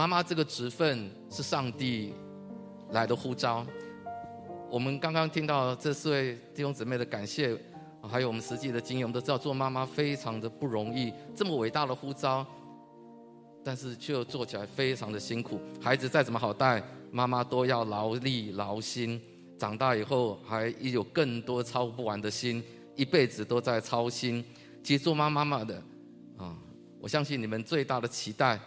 妈妈这个职分是上帝来的呼召。我们刚刚听到这四位弟兄姊妹的感谢，还有我们实际的经验，我们都知道做妈妈非常的不容易，这么伟大的呼召，但是却做起来非常的辛苦。孩子再怎么好带，妈妈都要劳力劳心。长大以后还有更多操不完的心，一辈子都在操心。其实做妈妈妈的，啊，我相信你们最大的期待，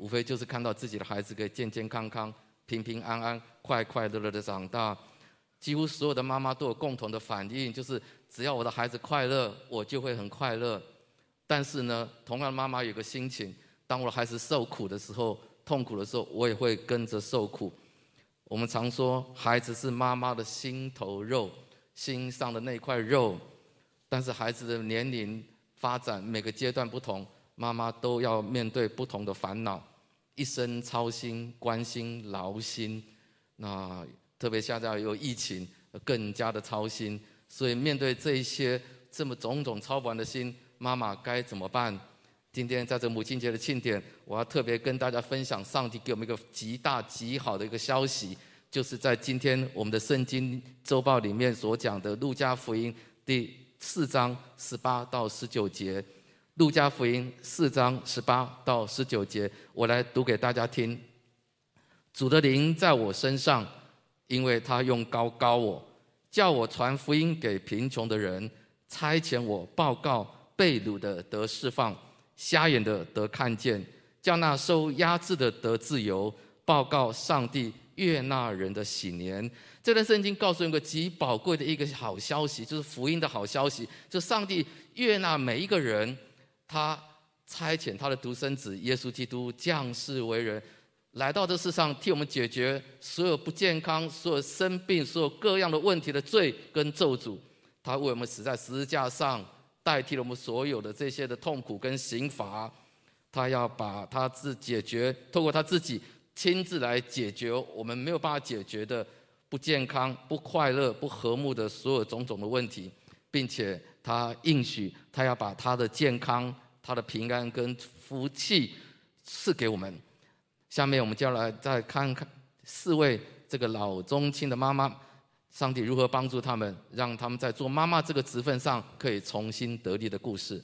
无非就是看到自己的孩子可以健健康康、平平安安、快快乐乐的长大。几乎所有的妈妈都有共同的反应，就是只要我的孩子快乐，我就会很快乐。但是呢，同样妈妈有个心情，当我的孩子受苦的时候、痛苦的时候，我也会跟着受苦。我们常说，孩子是妈妈的心头肉，心上的那块肉。但是孩子的年龄发展，每个阶段不同，妈妈都要面对不同的烦恼，一生操心、关心、劳心。那特别现在有疫情，更加的操心。所以面对这一些这么种种操不完的心，妈妈该怎么办？今天在这母亲节的庆典，我要特别跟大家分享上帝给我们一个极大极好的一个消息，就是在今天我们的圣经周报里面所讲的《路加福音》第四章十八到十九节，《路加福音》四章十八到十九节，我来读给大家听。主的灵在我身上，因为他用膏膏我，叫我传福音给贫穷的人，差遣我报告被掳的得释放。瞎眼的得看见，叫那受压制的得自由，报告上帝悦纳人的喜年。这段圣经告诉我们一个极宝贵的一个好消息，就是福音的好消息，就上帝悦纳每一个人，他差遣他的独生子耶稣基督降世为人，来到这世上替我们解决所有不健康、所有生病、所有各样的问题的罪跟咒诅。他为我们死在十字架上。代替了我们所有的这些的痛苦跟刑罚，他要把他自解决，透过他自己亲自来解决我们没有办法解决的不健康、不快乐、不和睦的所有种种的问题，并且他应许他要把他的健康、他的平安跟福气赐给我们。下面我们就要来再看看四位这个老中青的妈妈。上帝如何帮助他们，让他们在做妈妈这个职分上可以重新得力的故事。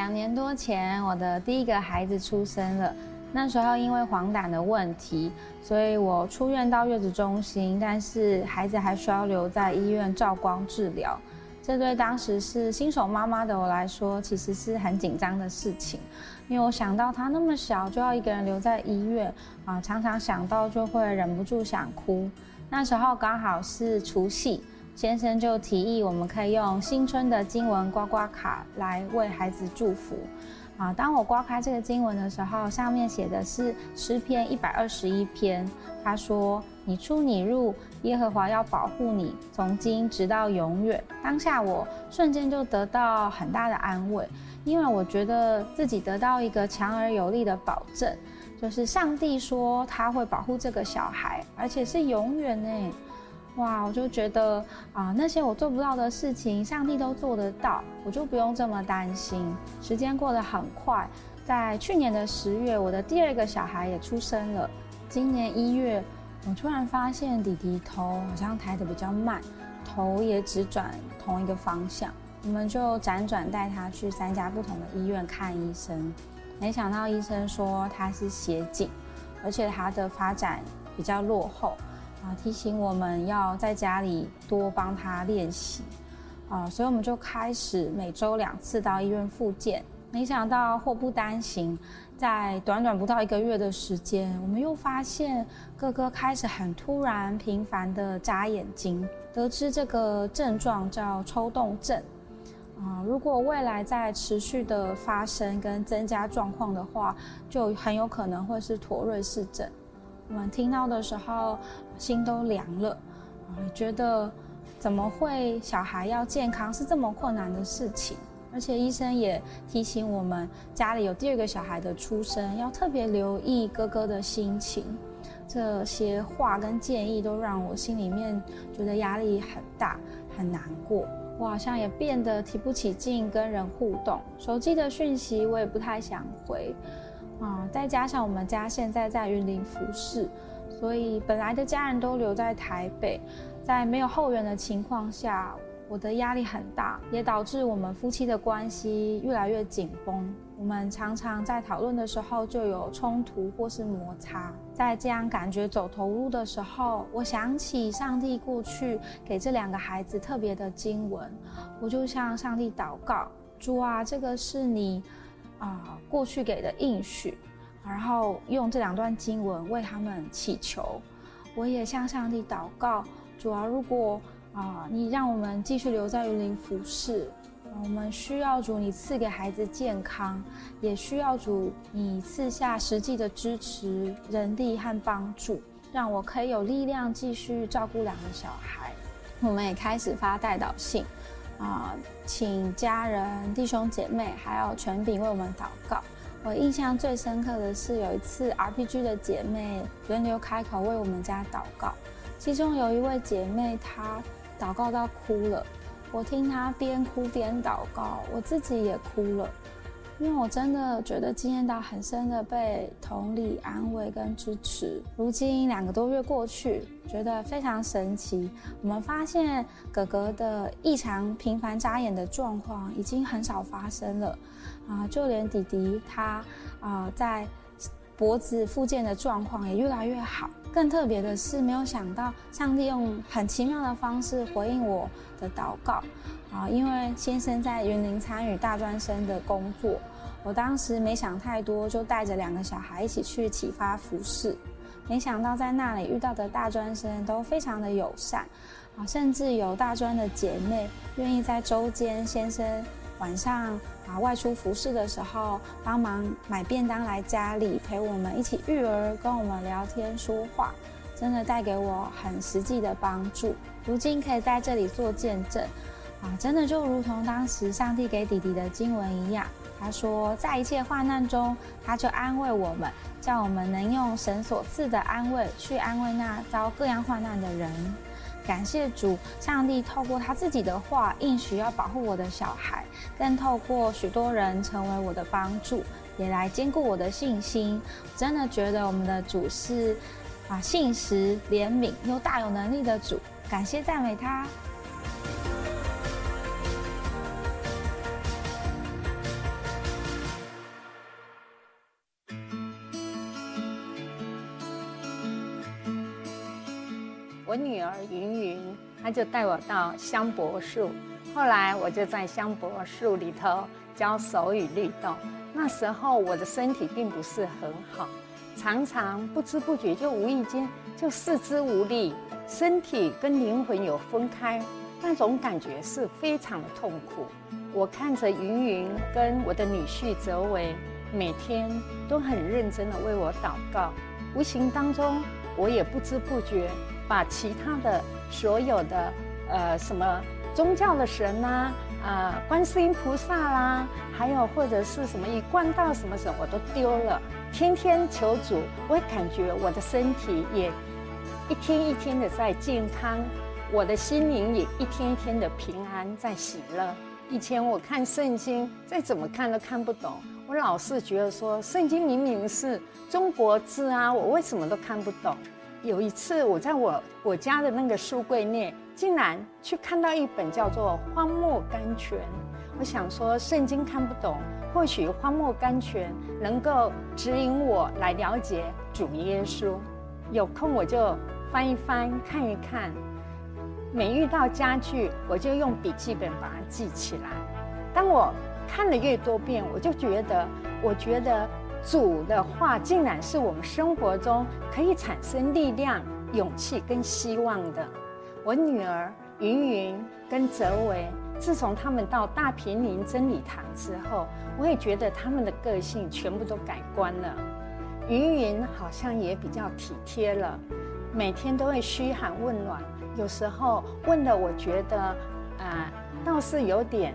两年多前，我的第一个孩子出生了。那时候因为黄疸的问题，所以我出院到月子中心，但是孩子还需要留在医院照光治疗。这对当时是新手妈妈的我来说，其实是很紧张的事情，因为我想到他那么小就要一个人留在医院啊，常常想到就会忍不住想哭。那时候刚好是除夕，先生就提议我们可以用新春的经文刮刮卡来为孩子祝福。啊！当我刮开这个经文的时候，上面写的是诗篇一百二十一篇。他说：“你出你入，耶和华要保护你，从今直到永远。”当下我瞬间就得到很大的安慰，因为我觉得自己得到一个强而有力的保证，就是上帝说他会保护这个小孩，而且是永远呢。哇，我就觉得啊、那些我做不到的事情，上帝都做得到，我就不用这么担心。时间过得很快，在去年的十月，我的第二个小孩也出生了。今年一月，我突然发现弟弟头好像抬得比较慢，头也只转同一个方向。我们就辗转带他去三家不同的医院看医生，没想到医生说他是斜颈，而且他的发展比较落后。啊，提醒我们要在家里多帮他练习，啊，所以我们就开始每周两次到医院复健。没想到祸不单行，在短短不到一个月的时间，我们又发现哥哥开始很突然、频繁的眨眼睛，得知这个症状叫抽动症。啊，如果未来再持续的发生跟增加状况的话，就很有可能会是妥瑞氏症。我们听到的时候，心都凉了，啊，觉得怎么会小孩要健康是这么困难的事情？而且医生也提醒我们，家里有第二个小孩的出生，要特别留意哥哥的心情。这些话跟建议都让我心里面觉得压力很大，很难过。我好像也变得提不起劲跟人互动，手机的讯息我也不太想回。啊，再加上我们家现在在云林服侍，所以本来的家人都留在台北，在没有后援的情况下。我的压力很大，也导致我们夫妻的关系越来越紧绷。我们常常在讨论的时候就有冲突或是摩擦。在这样感觉走投无路的时候，我想起上帝过去给这两个孩子特别的经文，我就向上帝祷告：主啊，这个是你啊、过去给的应许，然后用这两段经文为他们祈求。我也向上帝祷告：主啊，如果啊！你让我们继续留在云林服侍，我们需要主你赐给孩子健康，也需要主你赐下实际的支持、人力和帮助，让我可以有力量继续照顾两个小孩。我们也开始发代祷信，啊，请家人、弟兄姐妹还有权柄为我们祷告。我印象最深刻的是有一次 RPG 的姐妹轮流开口为我们家祷告，其中有一位姐妹她。祷告到哭了，我听她边哭边祷告，我自己也哭了，因为我真的觉得经验到很深的被同理、安慰跟支持。如今两个多月过去，觉得非常神奇。我们发现哥哥的异常频繁眨眼的状况已经很少发生了，啊，就连弟弟他啊在。脖子复健的状况也越来越好。更特别的是，没有想到上帝用很奇妙的方式回应我的祷告啊！因为先生在云林参与大专生的工作，我当时没想太多，就带着两个小孩一起去启发服侍。没想到在那里遇到的大专生都非常的友善啊，甚至有大专的姐妹愿意在周间先生晚上啊外出服侍的时候，帮忙买便当来家里陪我们一起育儿，跟我们聊天说话，真的带给我很实际的帮助。如今可以在这里做见证，啊，真的就如同当时上帝给弟弟的经文一样，他说在一切患难中，他就安慰我们，叫我们能用神所赐的安慰去安慰那遭各样患难的人。感谢主，上帝透过他自己的话应许要保护我的小孩，更透过许多人成为我的帮助，也来兼顾我的信心。真的觉得我们的主是啊，信实、怜悯又大有能力的主。感谢赞美他。我女儿云云，她就带我到香柏树，后来我就在香柏树里头教手语律动。那时候我的身体并不是很好，常常不知不觉就无意间就四肢无力，身体跟灵魂有分开，那种感觉是非常的痛苦。我看着云云跟我的女婿泽维，每天都很认真的为我祷告，无形当中我也不知不觉。把其他的所有的呃什么宗教的神呐、啊，啊、呃、观世音菩萨啦，还有或者是什么一贯道什么什么我都丢了，天天求主，我也感觉我的身体也一天一天的在健康，我的心灵也一天一天的平安在喜乐。以前我看圣经再怎么看都看不懂，我老是觉得说圣经明明是中国字啊，我为什么都看不懂？有一次，我在我我家的那个书柜内，竟然去看到一本叫做《荒漠甘泉》。我想说，圣经看不懂，或许《荒漠甘泉》能够指引我来了解主耶稣。有空我就翻一翻，看一看。每遇到家具，我就用笔记本把它记起来。当我看了越多遍，我就觉得，我觉得。主的话竟然是我们生活中可以产生力量、勇气跟希望的。我女儿云云跟泽维，自从他们到大平林真理堂之后，我也觉得他们的个性全部都改观了。云云好像也比较体贴了，每天都会嘘寒问暖，有时候问的我觉得啊、倒是有点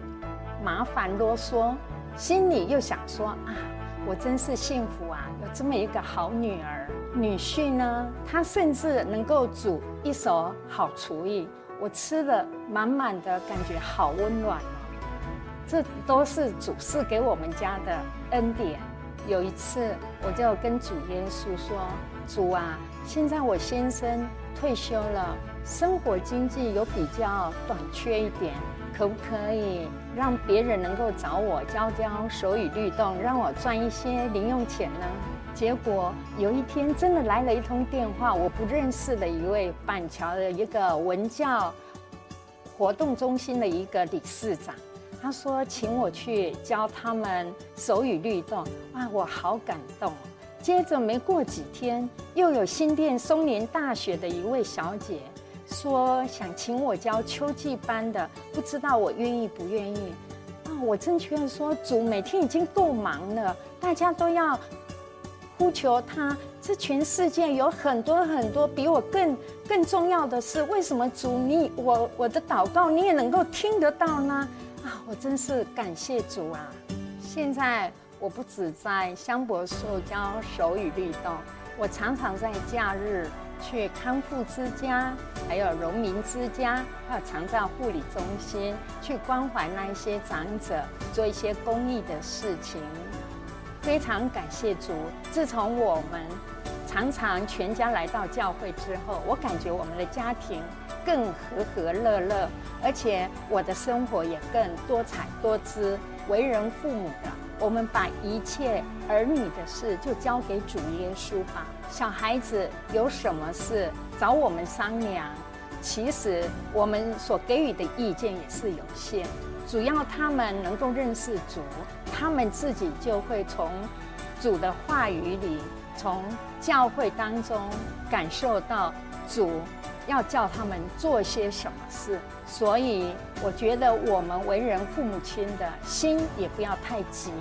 麻烦啰嗦，心里又想说啊，我真是幸福啊，有这么一个好女儿。女婿呢，他甚至能够煮一手好厨艺，我吃了满满的感觉，好温暖哦。这都是主赐给我们家的恩典。有一次，我就跟主耶稣说：“主啊，现在我先生退休了，生活经济有比较短缺一点，可不可以让别人能够找我教教手语律动，让我赚一些零用钱呢？”结果有一天真的来了一通电话，我不认识的一位板桥的一个文教活动中心的一个理事长，他说请我去教他们手语律动，哇，我好感动。接着没过几天，又有新店松年大学的一位小姐说想请我教秋季班的，不知道我愿意不愿意？啊，我正觉得说主每天已经够忙了，大家都要。呼求他，这全世界有很多很多比我更更重要的事。为什么主你我我的祷告你也能够听得到呢？啊，我真是感谢主啊！现在我不止在香柏树教手语律动，我常常在假日去康复之家，还有荣民之家，还有长照护理中心去关怀那一些长者，做一些公益的事情。非常感谢主。自从我们常常全家来到教会之后，我感觉我们的家庭更和和乐乐，而且我的生活也更多彩多姿。为人父母的，我们把一切儿女的事就交给主耶稣吧。小孩子有什么事找我们商量，其实我们所给予的意见也是有限。主要他们能够认识主，他们自己就会从主的话语里，从教会当中感受到主要叫他们做些什么事。所以我觉得我们为人父母亲的心也不要太急，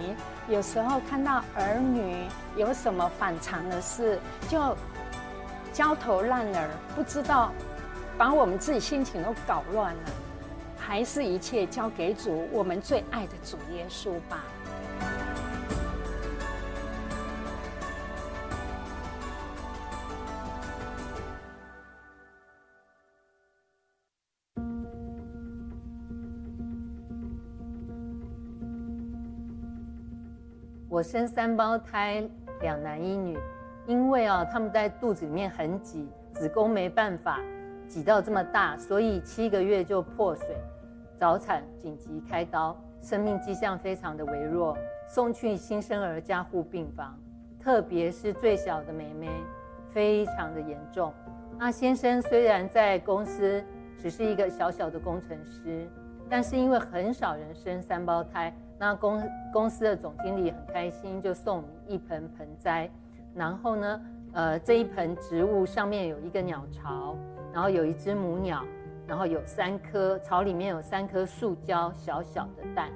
有时候看到儿女有什么反常的事，就焦头烂额，不知道把我们自己心情都搞乱了。还是一切交给主，我们最爱的主耶稣吧。生三胞胎，两男一女，因为啊，他们在肚子里面很挤，子宫没办法挤到这么大，所以七个月就破水。早产紧急开刀，生命迹象非常的微弱，送去新生儿加护病房。特别是最小的妹妹，非常的严重。那先生虽然在公司只是一个小小的工程师，但是因为很少人生三胞胎，那公公司的总经理很开心，就送你一盆盆栽。然后呢，呃，这一盆植物上面有一个鸟巢，然后有一只母鸟。然后有三颗巢，里面有三颗塑胶小小的蛋。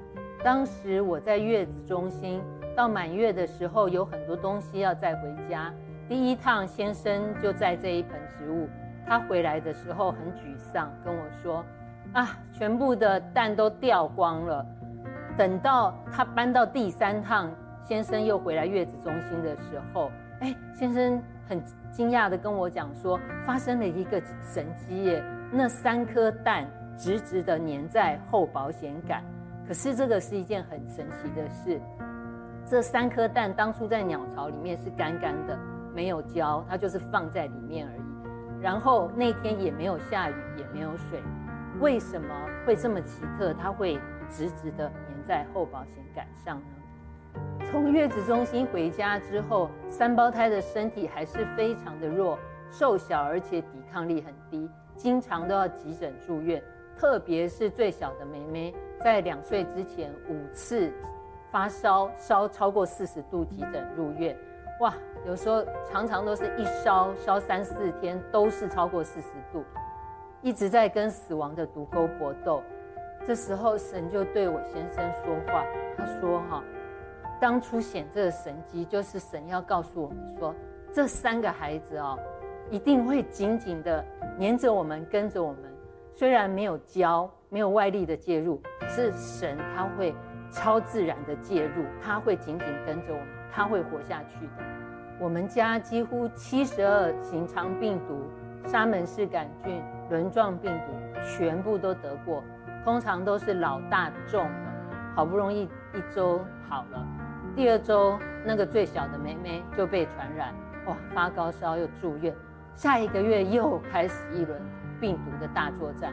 当时我在月子中心，到满月的时候有很多东西要带回家。第一趟先生就在这一盆植物，他回来的时候很沮丧，跟我说：“啊，全部的蛋都掉光了。”等到他搬到第三趟，先生又回来月子中心的时候，哎，先生很惊讶地跟我讲说，发生了一个神迹耶。那三颗蛋直直的粘在后保险杆，可是这个是一件很神奇的事。这三颗蛋当初在鸟巢里面是干干的，没有胶，它就是放在里面而已。然后那天也没有下雨，也没有水，为什么会这么奇特？它会直直的在后保险杆上呢？从月子中心回家之后，三胞胎的身体还是非常的弱，瘦小，而且抵抗力很低。经常都要急诊住院，特别是最小的妹妹，在两岁之前五次发烧，烧超过四十度急诊入院。哇，有时候常常都是一烧烧三四天，都是超过四十度，一直在跟死亡的毒钩搏斗。这时候神就对我先生说话，他说：“哈，当初显这个神迹，就是神要告诉我们说，这三个孩子哦。”一定会紧紧的黏着我们，跟着我们，虽然没有教，没有外力的介入，可是神他会超自然的介入，他会紧紧跟着我们，他会活下去的。我们家几乎七十二型肠病毒、沙门氏杆菌、轮状病毒全部都得过，通常都是老大中了，好不容易一周好了，第二周那个最小的妹妹就被传染，哇，发高烧又住院，下一个月又开始一轮。病毒的大作战，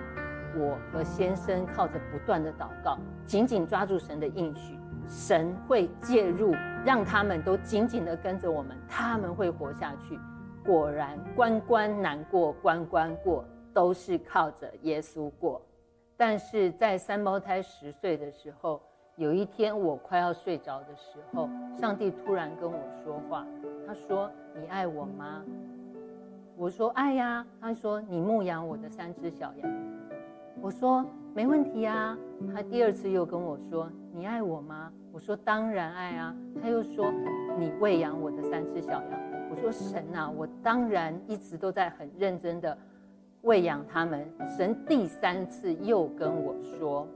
我和先生靠着不断的祷告，紧紧抓住神的应许，神会介入，让他们都紧紧的跟着我们，他们会活下去。果然，关关难过关关过，都是靠着耶稣过。但是在三胞胎十岁的时候，有一天我快要睡着的时候，上帝突然跟我说话，他说：“你爱我吗？”我说爱呀，他说你牧养我的三只小羊，我说没问题啊。他第二次又跟我说你爱我吗？我说当然爱啊。他又说你喂养我的三只小羊，我说神啊，我当然一直都在很认真的喂养他们。神第三次又跟我说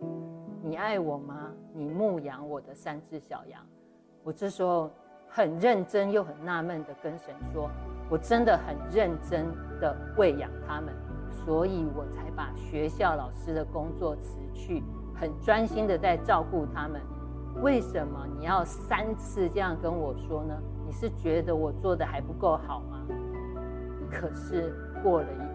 你爱我吗？你牧养我的三只小羊，我这时候很认真又很纳闷的跟神说。我真的很认真的喂养他们，所以我才把学校老师的工作辞去，很专心的在照顾他们。为什么你要三次这样跟我说呢？你是觉得我做的还不够好吗？可是过了一，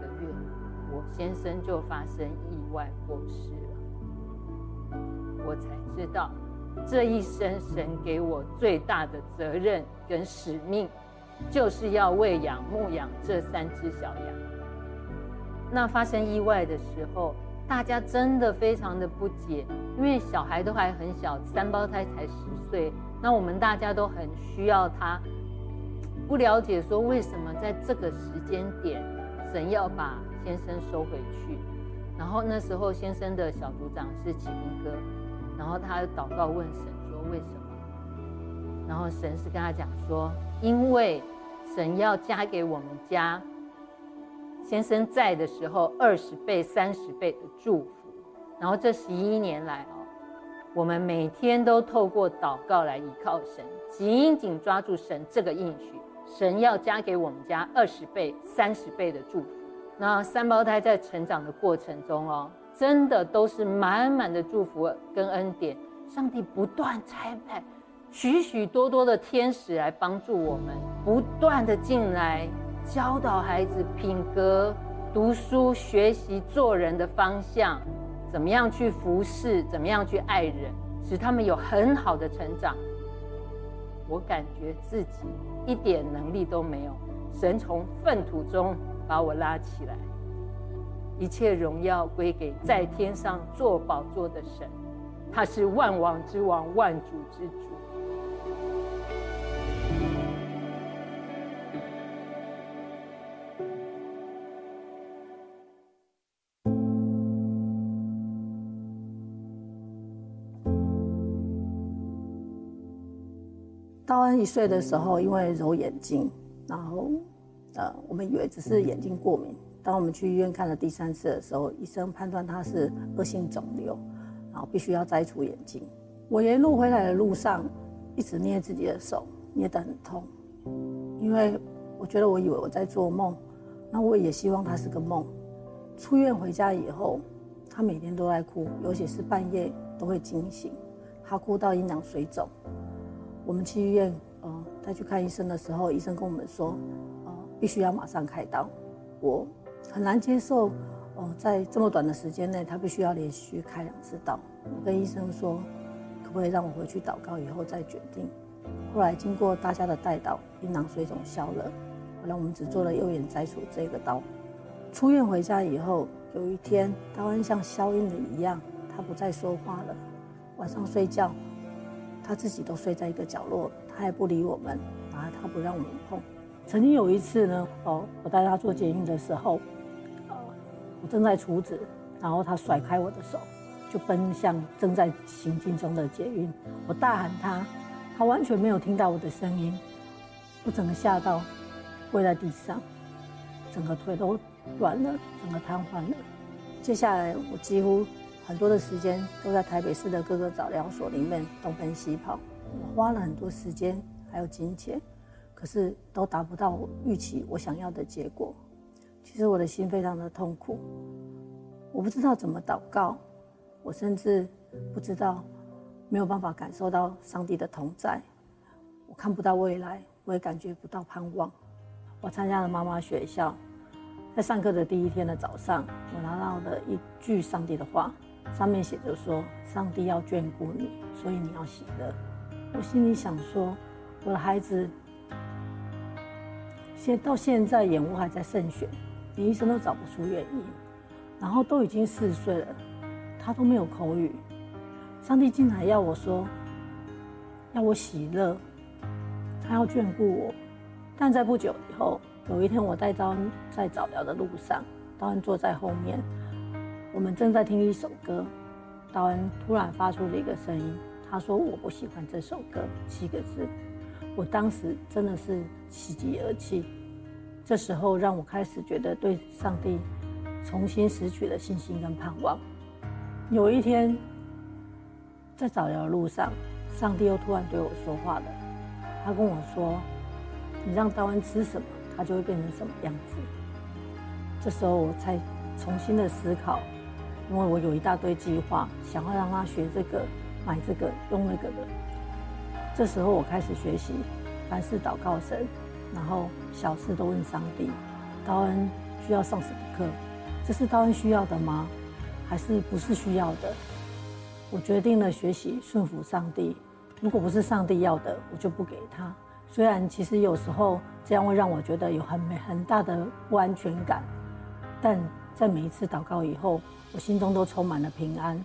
我先生就发生意外过世了，我才知道这一生神给我最大的责任跟使命。就是要喂养、牧养这三只小羊。那发生意外的时候，大家真的非常的不解，因为小孩都还很小，三胞胎才十岁。那我们大家都很需要他，不了解说为什么在这个时间点，神要把先生收回去。然后那时候先生的小组长是启明哥，然后他祷告问神说为什么？然后神是跟他讲说。因为神要加给我们家先生在的时候二十倍、三十倍的祝福，然后这十一年来哦，我们每天都透过祷告来依靠神，紧紧抓住神这个应许，神要加给我们家二十倍、三十倍的祝福。那三胞胎在成长的过程中哦，真的都是满满的祝福跟恩典，上帝不断差派。许许多多的天使来帮助我们，不断的进来教导孩子品格、读书、学习、做人的方向，怎么样去服侍，怎么样去爱人，使他们有很好的成长。我感觉自己一点能力都没有，神从粪土中把我拉起来，一切荣耀归给在天上坐宝座的神，他是万王之王，万主之主。道恩一岁的时候，因为揉眼睛，然后，呃，我们以为只是眼睛过敏。当我们去医院看了第三次的时候，医生判断他是恶性肿瘤，然后必须要摘除眼睛。我沿路回来的路上，一直捏自己的手，捏得很痛，因为我觉得我以为我在做梦，那我也希望他是个梦。出院回家以后，他每天都在哭，尤其是半夜都会惊醒，他哭到阴囊水肿。我们去医院，呃，他去看医生的时候，医生跟我们说，必须要马上开刀。我很难接受，呃，在这么短的时间内，他必须要连续开两次刀。我跟医生说，可不可以让我回去祷告以后再决定？后来经过大家的带导，阴囊水肿消了，后来我们只做了右眼摘除这个刀。出院回家以后，有一天，道恩像消音了一样，他不再说话了，晚上睡觉。他自己都睡在一个角落，他也不理我们，然后他不让我们碰。曾经有一次呢，哦，我带他做捷运的时候，我正在储值，然后他甩开我的手，就奔向正在行进中的捷运。我大喊他，他完全没有听到我的声音，我整个吓到，跪在地上，整个腿都软了，整个瘫痪了。接下来我几乎很多的时间都在台北市的各个早疗所里面东奔西跑，我花了很多时间还有金钱，可是都达不到我预期我想要的结果。其实我的心非常的痛苦，我不知道怎么祷告，我甚至不知道，没有办法感受到上帝的同在，我看不到未来，我也感觉不到盼望。我参加了妈妈学校，在上课的第一天的早上，我拿到了一句上帝的话，上面写着说：“上帝要眷顾你，所以你要喜乐。”我心里想说，我的孩子现到现在眼窝还在渗血。连医生都找不出原因，然后都已经四岁了，他都没有口语。上帝竟然要我说，要我喜乐，他要眷顾我。但在不久以后，有一天我带刀在早疗的路上，刀恩坐在后面，我们正在听一首歌，刀恩突然发出了一个声音，他说：“我不喜欢这首歌。”七个字，我当时真的是喜极而泣。这时候让我开始觉得对上帝重新失去了信心跟盼望。有一天，在早疗的路上，上帝又突然对我说话了。他跟我说：“你让刀恩吃什么，他就会变成什么样子。”这时候我才重新的思考，因为我有一大堆计划，想要让他学这个、买这个、用那个的。这时候我开始学习凡事祷告神。然后小事都问上帝，刀恩需要上什么课？这是刀恩需要的吗？还是不是需要的？我决定了学习顺服上帝。如果不是上帝要的，我就不给他。虽然其实有时候这样会让我觉得有很很大的不安全感，但在每一次祷告以后，我心中都充满了平安。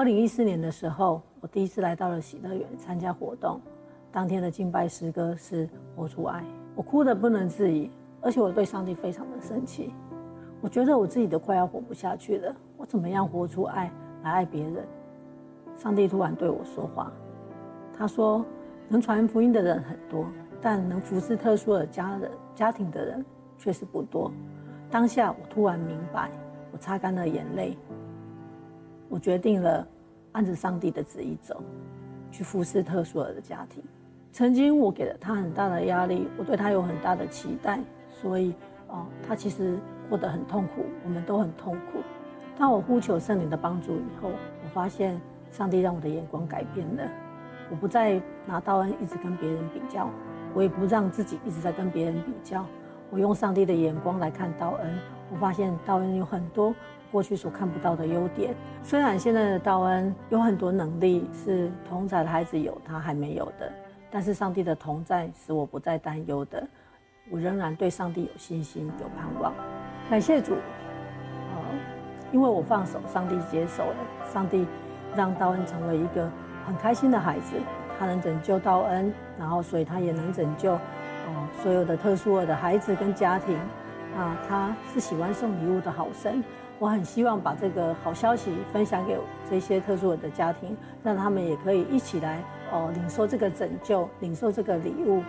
二零一四年的时候，我第一次来到了喜乐园参加活动，当天的敬拜诗歌是活出爱。我哭得不能自已，而且我对上帝非常的生气。我觉得我自己都快要活不下去了。我怎么样活出爱来爱别人？上帝突然对我说话，他说：“能传福音的人很多，但能服侍特殊的家人家庭的人却是不多。”当下我突然明白，我擦干了眼泪。我决定了按着上帝的旨意走，去服侍特殊的家庭。曾经我给了他很大的压力，我对他有很大的期待，所以哦，他其实过得很痛苦，我们都很痛苦。当我呼求圣灵的帮助以后，我发现上帝让我的眼光改变了。我不再拿道恩一直跟别人比较，我也不让自己一直在跟别人比较。我用上帝的眼光来看道恩，我发现道恩有很多过去所看不到的优点。虽然现在的道恩有很多能力是同在的孩子有，他还没有的。但是上帝的同在使我不再担忧的，我仍然对上帝有信心、有盼望。感谢主，呃，因为我放手，上帝接手了。上帝让道恩成为一个很开心的孩子，他能拯救道恩，然后所以他也能拯救，呃，所有的特殊的孩子跟家庭。啊，他是喜欢送礼物的好神。我很希望把这个好消息分享给这些特殊的家庭，让他们也可以一起来。哦，领受这个拯救，领受这个礼物。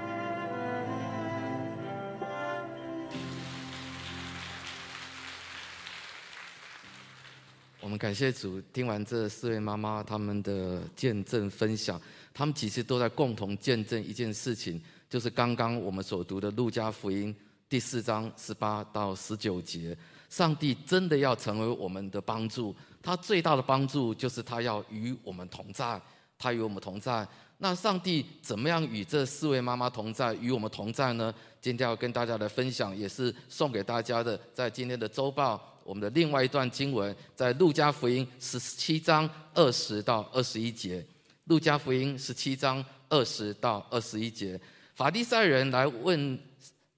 我们感谢主，听完这四位妈妈他们的见证分享，他们其实都在共同见证一件事情，就是刚刚我们所读的《路加福音》第四章十八到十九节。上帝真的要成为我们的帮助，他最大的帮助就是他要与我们同在。他与我们同在，那上帝怎么样与这四位妈妈同在，与我们同在呢？今天要跟大家来分享，也是送给大家的，在今天的周报，我们的另外一段经文，在路加福音十七章二十到二十一节。路加福音十七章二十到二十一节，法利赛人来问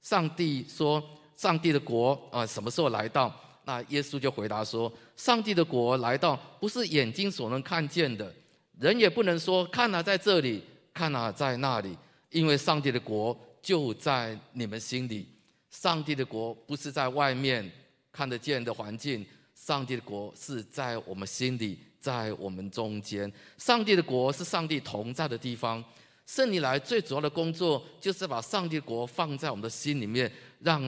上帝说：“上帝的国啊，什么时候来到？”那耶稣就回答说：“上帝的国来到，不是眼睛所能看见的。”人也不能说看哪在这里，看哪在那里，因为上帝的国就在你们心里。上帝的国不是在外面看得见的环境，上帝的国是在我们心里，在我们中间。上帝的国是上帝同在的地方。圣灵来最主要的工作就是把上帝的国放在我们的心里面，让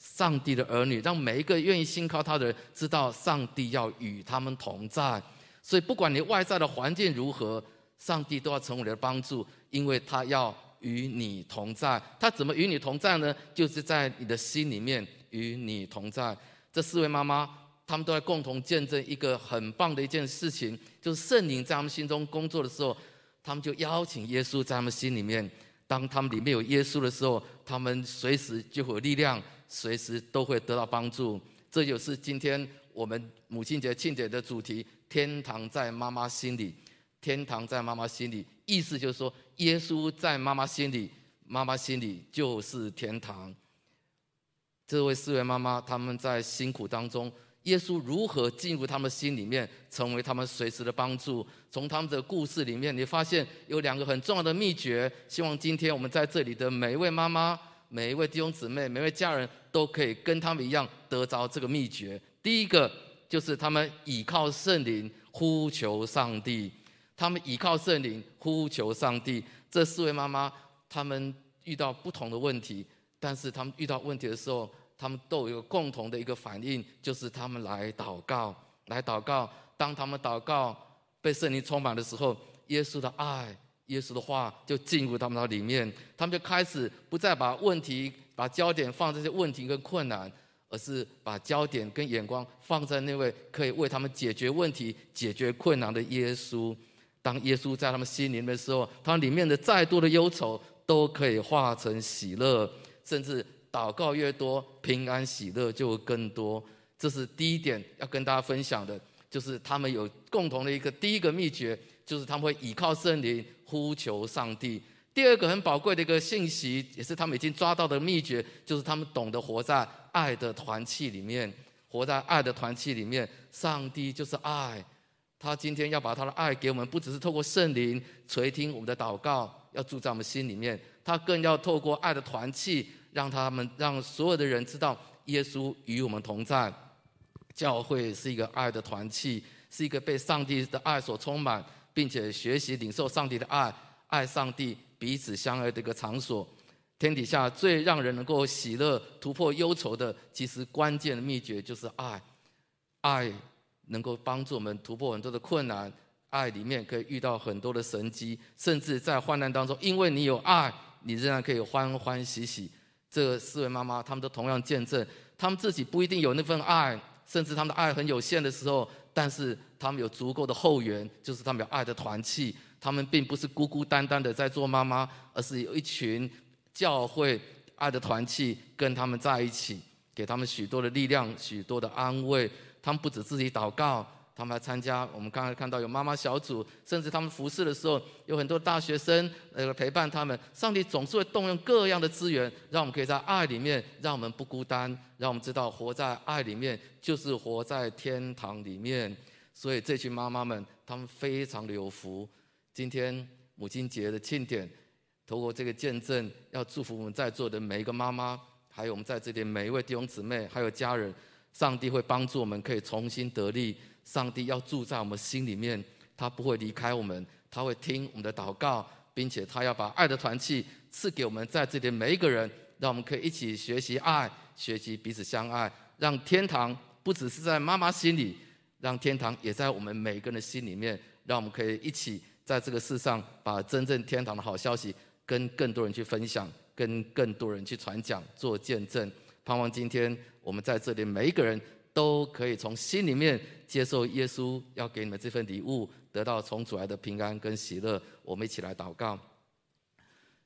上帝的儿女，让每一个愿意信靠他的人知道上帝要与他们同在。所以，不管你外在的环境如何，上帝都要成为你的帮助，因为他要与你同在。他怎么与你同在呢？就是在你的心里面与你同在。这四位妈妈，她们都在共同见证一个很棒的一件事情，就是圣灵在他们心中工作的时候，他们就邀请耶稣在他们心里面。当他们里面有耶稣的时候，他们随时就会有力量，随时都会得到帮助。这就是今天我们母亲节庆典的主题：天堂在妈妈心里。天堂在妈妈心里，意思就是说，耶稣在妈妈心里，妈妈心里就是天堂。这位四位妈妈，他们在辛苦当中，耶稣如何进入他们心里面，成为他们随时的帮助？从他们的故事里面，你发现有两个很重要的秘诀。希望今天我们在这里的每一位妈妈、每一位弟兄姊妹、每位家人都可以跟他们一样得着这个秘诀。第一个就是他们倚靠圣灵，呼求上帝；他们倚靠圣灵，呼求上帝。这四位妈妈，他们遇到不同的问题，但是他们遇到问题的时候，他们都有一个共同的一个反应，就是他们来祷告，来祷告。当他们祷告被圣灵充满的时候，耶稣的爱、耶稣的话就进入他们的里面，他们就开始不再把问题、把焦点放在这些问题跟困难，而是把焦点跟眼光放在那位可以为他们解决问题、解决困难的耶稣。当耶稣在他们心里面的时候，他里面的再多的忧愁都可以化成喜乐，甚至。祷告越多，平安喜乐就更多。这是第一点要跟大家分享的，就是他们有共同的一个第一个秘诀，就是他们会倚靠圣灵，呼求上帝。第二个很宝贵的一个信息，也是他们已经抓到的秘诀，就是他们懂得活在爱的团契里面，活在爱的团契里面。上帝就是爱，他今天要把他的爱给我们，不只是透过圣灵垂听我们的祷告，要住在我们心里面，他更要透过爱的团契。让他们让所有的人知道，耶稣与我们同在。教会是一个爱的团契，是一个被上帝的爱所充满，并且学习领受上帝的爱、爱上帝、彼此相爱的一个场所。天底下最让人能够喜乐、突破忧愁的，其实关键的秘诀就是爱。爱能够帮助我们突破很多的困难，爱里面可以遇到很多的神迹，甚至在患难当中，因为你有爱，你仍然可以欢欢喜喜。这四位妈妈，她们都同样见证，她们自己不一定有那份爱，甚至她们的爱很有限的时候，但是他们有足够的后援，就是他们有爱的团契。他们并不是孤孤单单的在做妈妈，而是有一群教会爱的团契跟他们在一起，给他们许多的力量，许多的安慰。他们不止自己祷告。他们来参加，我们刚才看到有妈妈小组，甚至他们服侍的时候，有很多大学生呃陪伴他们。上帝总是会动用各样的资源，让我们可以在爱里面，让我们不孤单，让我们知道活在爱里面就是活在天堂里面。所以这群妈妈们，她们非常的有福。今天母亲节的庆典，透过这个见证，要祝福我们在座的每一个妈妈，还有我们在这里每一位弟兄姊妹，还有家人。上帝会帮助我们，可以重新得力。上帝要住在我们心里面，他不会离开我们，他会听我们的祷告，并且他要把爱的团契赐给我们在这里每一个人，让我们可以一起学习爱，学习彼此相爱，让天堂不只是在妈妈心里，让天堂也在我们每个人的心里面，让我们可以一起在这个世上把真正天堂的好消息跟更多人去分享，跟更多人去传讲，做见证。盼望今天我们在这里每一个人都可以从心里面接受耶稣要给你们这份礼物，得到从主来的平安跟喜乐。我们一起来祷告。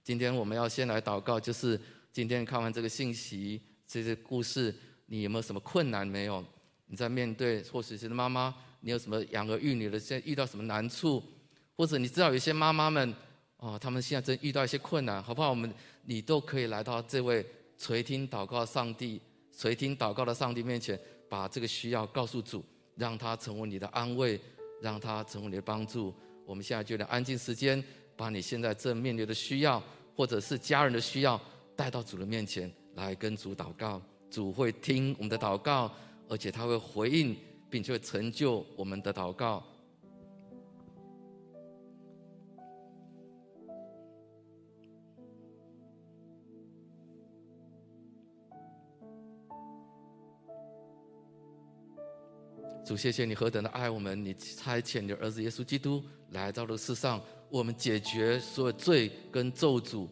今天我们要先来祷告，就是今天看完这个信息，这些故事，你有没有什么困难没有？你在面对，或许是妈妈，你有什么养儿育女的，现在遇到什么难处？或者你知道有些妈妈们，哦，他们现在正遇到一些困难，好不好？我们你都可以来到这位。垂听祷告，上帝垂听祷告的上帝面前，把这个需要告诉主，让他成为你的安慰，让他成为你的帮助。我们现在就来安静时间，把你现在正面临的需要，或者是家人的需要，带到主的面前来跟主祷告。主会听我们的祷告，而且他会回应，并且会成就我们的祷告。主，谢谢你何等的爱我们，你差遣你的儿子耶稣基督来到了世上，为我们解决所有罪跟咒诅。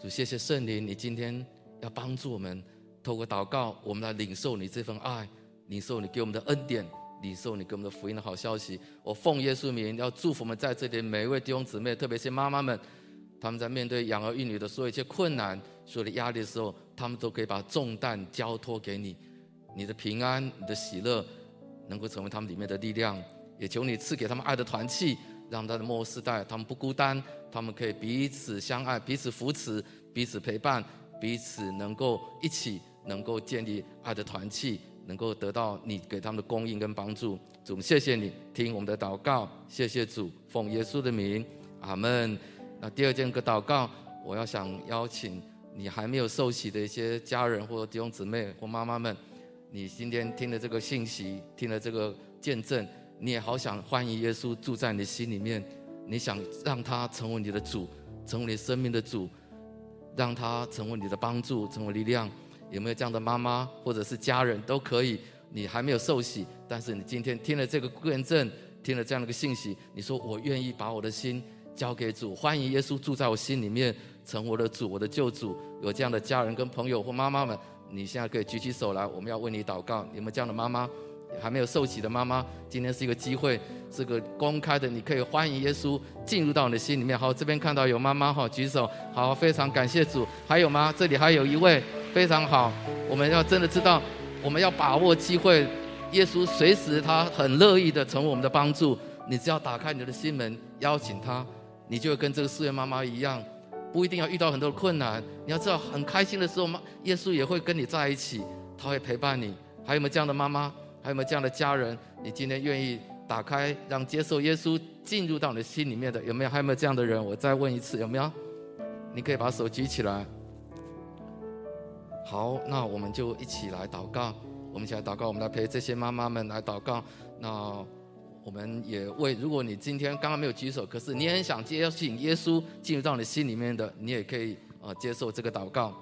主，谢谢圣灵，你今天要帮助我们，透过祷告，我们来领受你这份爱，领受你给我们的恩典。领受你给我们的福音的好消息，我奉耶稣名要祝福我们在这里每一位弟兄姊妹，特别是妈妈们，他们在面对养儿育女的所有一切困难、所有的压力的时候，他们都可以把重担交托给你，你的平安、你的喜乐，能够成为他们里面的力量。也求你赐给他们爱的团契，让他的末世代他们不孤单，他们可以彼此相爱、彼此扶持、彼此陪伴、彼此能够一起能够建立爱的团契。能够得到你给他们的供应跟帮助，主，谢谢你听我们的祷告，谢谢主，奉耶稣的名，阿门。那第二件个祷告，我要想邀请你还没有受洗的一些家人或弟兄姊妹或妈妈们，你今天听了这个信息，听了这个见证，你也好想欢迎耶稣住在你心里面，你想让他成为你的主，成为你生命的主，让他成为你的帮助，成为力量。有没有这样的妈妈或者是家人都可以？你还没有受洗，但是你今天听了这个见证，听了这样的一个信息，你说我愿意把我的心交给主，欢迎耶稣住在我心里面，成我的主，我的救主。有这样的家人跟朋友或妈妈们，你现在可以举起手来，我们要为你祷告。你们这样的妈妈？还没有受洗的妈妈，今天是一个机会，是个公开的，你可以欢迎耶稣进入到你的心里面。好，这边看到有妈妈哈，举手。好，非常感谢主。还有吗？这里还有一位。非常好，我们要真的知道，我们要把握机会。耶稣随时他很乐意的成为我们的帮助。你只要打开你的心门，邀请他，你就会跟这个四位妈妈一样，不一定要遇到很多困难。你要知道，很开心的时候，妈耶稣也会跟你在一起，他会陪伴你。还有没有这样的妈妈？还有没有这样的家人？你今天愿意打开，让接受耶稣进入到你的心里面的，有没有？还有没有这样的人？我再问一次，有没有？你可以把手举起来。好，那我们就一起来祷告。我们一起来祷告，我们来陪这些妈妈们来祷告。那我们也为，如果你今天刚刚没有举手，可是你也很想接要请耶稣进入到你心里面的，你也可以啊接受这个祷告。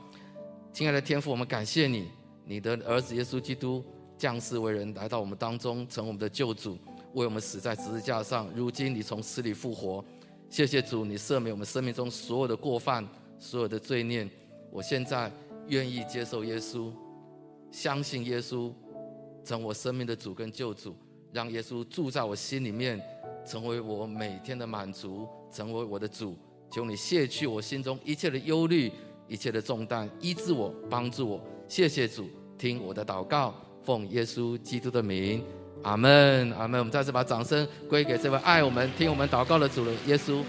亲爱的天父，我们感谢你，你的儿子耶稣基督降世为人，来到我们当中，成我们的救主，为我们死在十字架上。如今你从死里复活，谢谢主，你赦免我们生命中所有的过犯，所有的罪孽。我现在。愿意接受耶稣，相信耶稣，成我生命的主跟救主，让耶稣住在我心里面，成为我每天的满足，成为我的主。求你卸去我心中一切的忧虑，一切的重担，医治我，帮助我。谢谢主，听我的祷告，奉耶稣基督的名，阿门，阿门。我们再次把掌声归给这位爱我们、听我们祷告的主人耶稣。